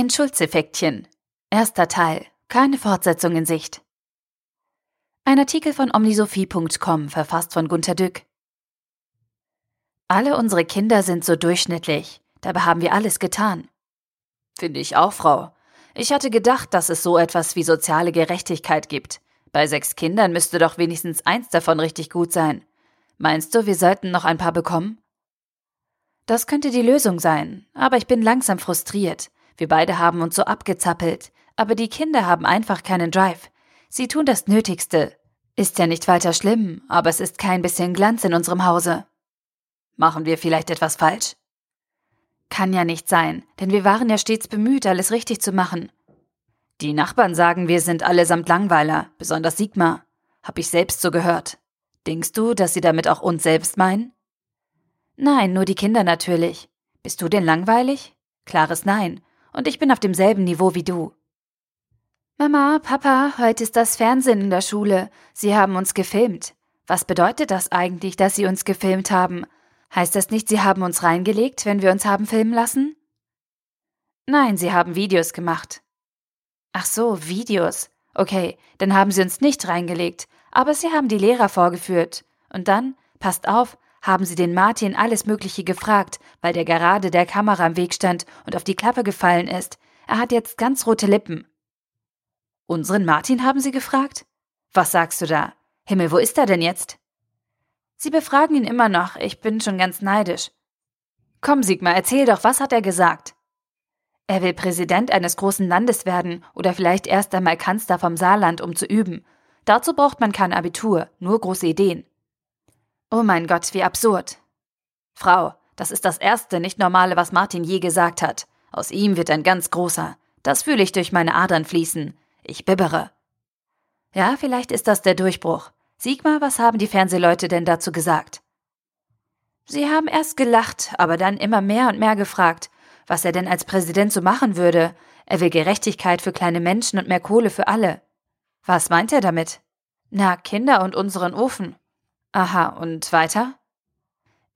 Ein Schulzeffektchen. Erster Teil. Keine Fortsetzung in Sicht. Ein Artikel von omnisophie.com, verfasst von Gunter Dück. Alle unsere Kinder sind so durchschnittlich. Dabei haben wir alles getan. Finde ich auch, Frau. Ich hatte gedacht, dass es so etwas wie soziale Gerechtigkeit gibt. Bei sechs Kindern müsste doch wenigstens eins davon richtig gut sein. Meinst du, wir sollten noch ein paar bekommen? Das könnte die Lösung sein, aber ich bin langsam frustriert. Wir beide haben uns so abgezappelt, aber die Kinder haben einfach keinen Drive. Sie tun das Nötigste. Ist ja nicht weiter schlimm, aber es ist kein bisschen Glanz in unserem Hause. Machen wir vielleicht etwas falsch? Kann ja nicht sein, denn wir waren ja stets bemüht, alles richtig zu machen. Die Nachbarn sagen, wir sind allesamt Langweiler, besonders Sigmar. Hab ich selbst so gehört. Denkst du, dass sie damit auch uns selbst meinen? Nein, nur die Kinder natürlich. Bist du denn langweilig? Klares Nein. Und ich bin auf demselben Niveau wie du. Mama, Papa, heute ist das Fernsehen in der Schule. Sie haben uns gefilmt. Was bedeutet das eigentlich, dass Sie uns gefilmt haben? Heißt das nicht, Sie haben uns reingelegt, wenn wir uns haben filmen lassen? Nein, Sie haben Videos gemacht. Ach so, Videos. Okay, dann haben Sie uns nicht reingelegt, aber Sie haben die Lehrer vorgeführt. Und dann, passt auf, haben Sie den Martin alles Mögliche gefragt, weil der gerade der Kamera im Weg stand und auf die Klappe gefallen ist. Er hat jetzt ganz rote Lippen. Unseren Martin haben Sie gefragt? Was sagst du da? Himmel, wo ist er denn jetzt? Sie befragen ihn immer noch, ich bin schon ganz neidisch. Komm, Sigmar, erzähl doch, was hat er gesagt? Er will Präsident eines großen Landes werden oder vielleicht erst einmal Kanzler vom Saarland, um zu üben. Dazu braucht man kein Abitur, nur große Ideen. Oh mein Gott, wie absurd. Frau, das ist das erste nicht normale, was Martin je gesagt hat. Aus ihm wird ein ganz großer. Das fühle ich durch meine Adern fließen. Ich bibbere. Ja, vielleicht ist das der Durchbruch. Sigmar, was haben die Fernsehleute denn dazu gesagt? Sie haben erst gelacht, aber dann immer mehr und mehr gefragt, was er denn als Präsident so machen würde. Er will Gerechtigkeit für kleine Menschen und mehr Kohle für alle. Was meint er damit? Na, Kinder und unseren Ofen. Aha, und weiter?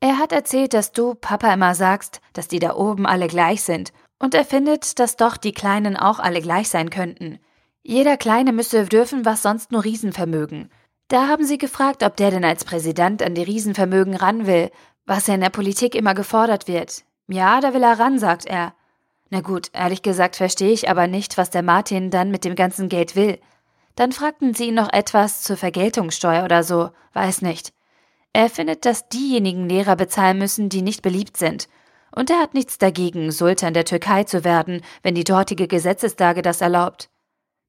Er hat erzählt, dass du, Papa, immer sagst, dass die da oben alle gleich sind, und er findet, dass doch die Kleinen auch alle gleich sein könnten. Jeder Kleine müsse dürfen, was sonst nur Riesenvermögen. Da haben sie gefragt, ob der denn als Präsident an die Riesenvermögen ran will, was ja in der Politik immer gefordert wird. Ja, da will er ran, sagt er. Na gut, ehrlich gesagt verstehe ich aber nicht, was der Martin dann mit dem ganzen Geld will. Dann fragten sie ihn noch etwas zur Vergeltungssteuer oder so, weiß nicht. Er findet, dass diejenigen Lehrer bezahlen müssen, die nicht beliebt sind. Und er hat nichts dagegen, Sultan der Türkei zu werden, wenn die dortige Gesetzeslage das erlaubt.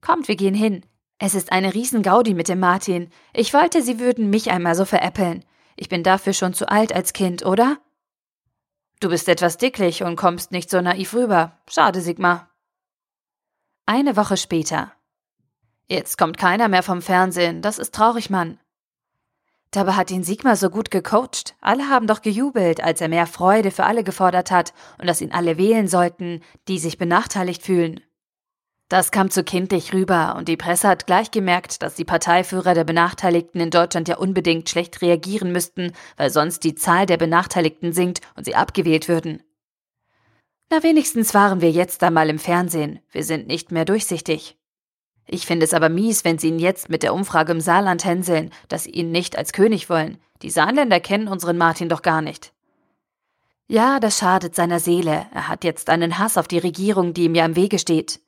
Kommt, wir gehen hin. Es ist eine Riesengaudi mit dem Martin. Ich wollte, Sie würden mich einmal so veräppeln. Ich bin dafür schon zu alt als Kind, oder? Du bist etwas dicklich und kommst nicht so naiv rüber. Schade, Sigmar. Eine Woche später. Jetzt kommt keiner mehr vom Fernsehen. Das ist traurig, Mann. Dabei hat ihn Sigmar so gut gecoacht. Alle haben doch gejubelt, als er mehr Freude für alle gefordert hat und dass ihn alle wählen sollten, die sich benachteiligt fühlen. Das kam zu kindlich rüber und die Presse hat gleich gemerkt, dass die Parteiführer der Benachteiligten in Deutschland ja unbedingt schlecht reagieren müssten, weil sonst die Zahl der Benachteiligten sinkt und sie abgewählt würden. Na wenigstens waren wir jetzt einmal im Fernsehen. Wir sind nicht mehr durchsichtig. Ich finde es aber mies, wenn sie ihn jetzt mit der Umfrage im Saarland hänseln, dass sie ihn nicht als König wollen. Die Saarländer kennen unseren Martin doch gar nicht. Ja, das schadet seiner Seele. Er hat jetzt einen Hass auf die Regierung, die ihm ja im Wege steht.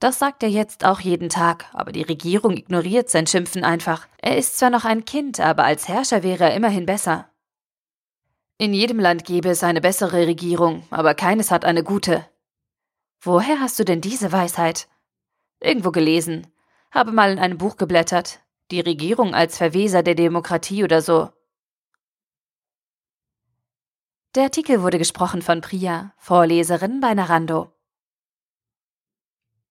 Das sagt er jetzt auch jeden Tag, aber die Regierung ignoriert sein Schimpfen einfach. Er ist zwar noch ein Kind, aber als Herrscher wäre er immerhin besser. In jedem Land gäbe es eine bessere Regierung, aber keines hat eine gute. Woher hast du denn diese Weisheit? Irgendwo gelesen. Habe mal in einem Buch geblättert. Die Regierung als Verweser der Demokratie oder so. Der Artikel wurde gesprochen von Priya, Vorleserin bei Narando.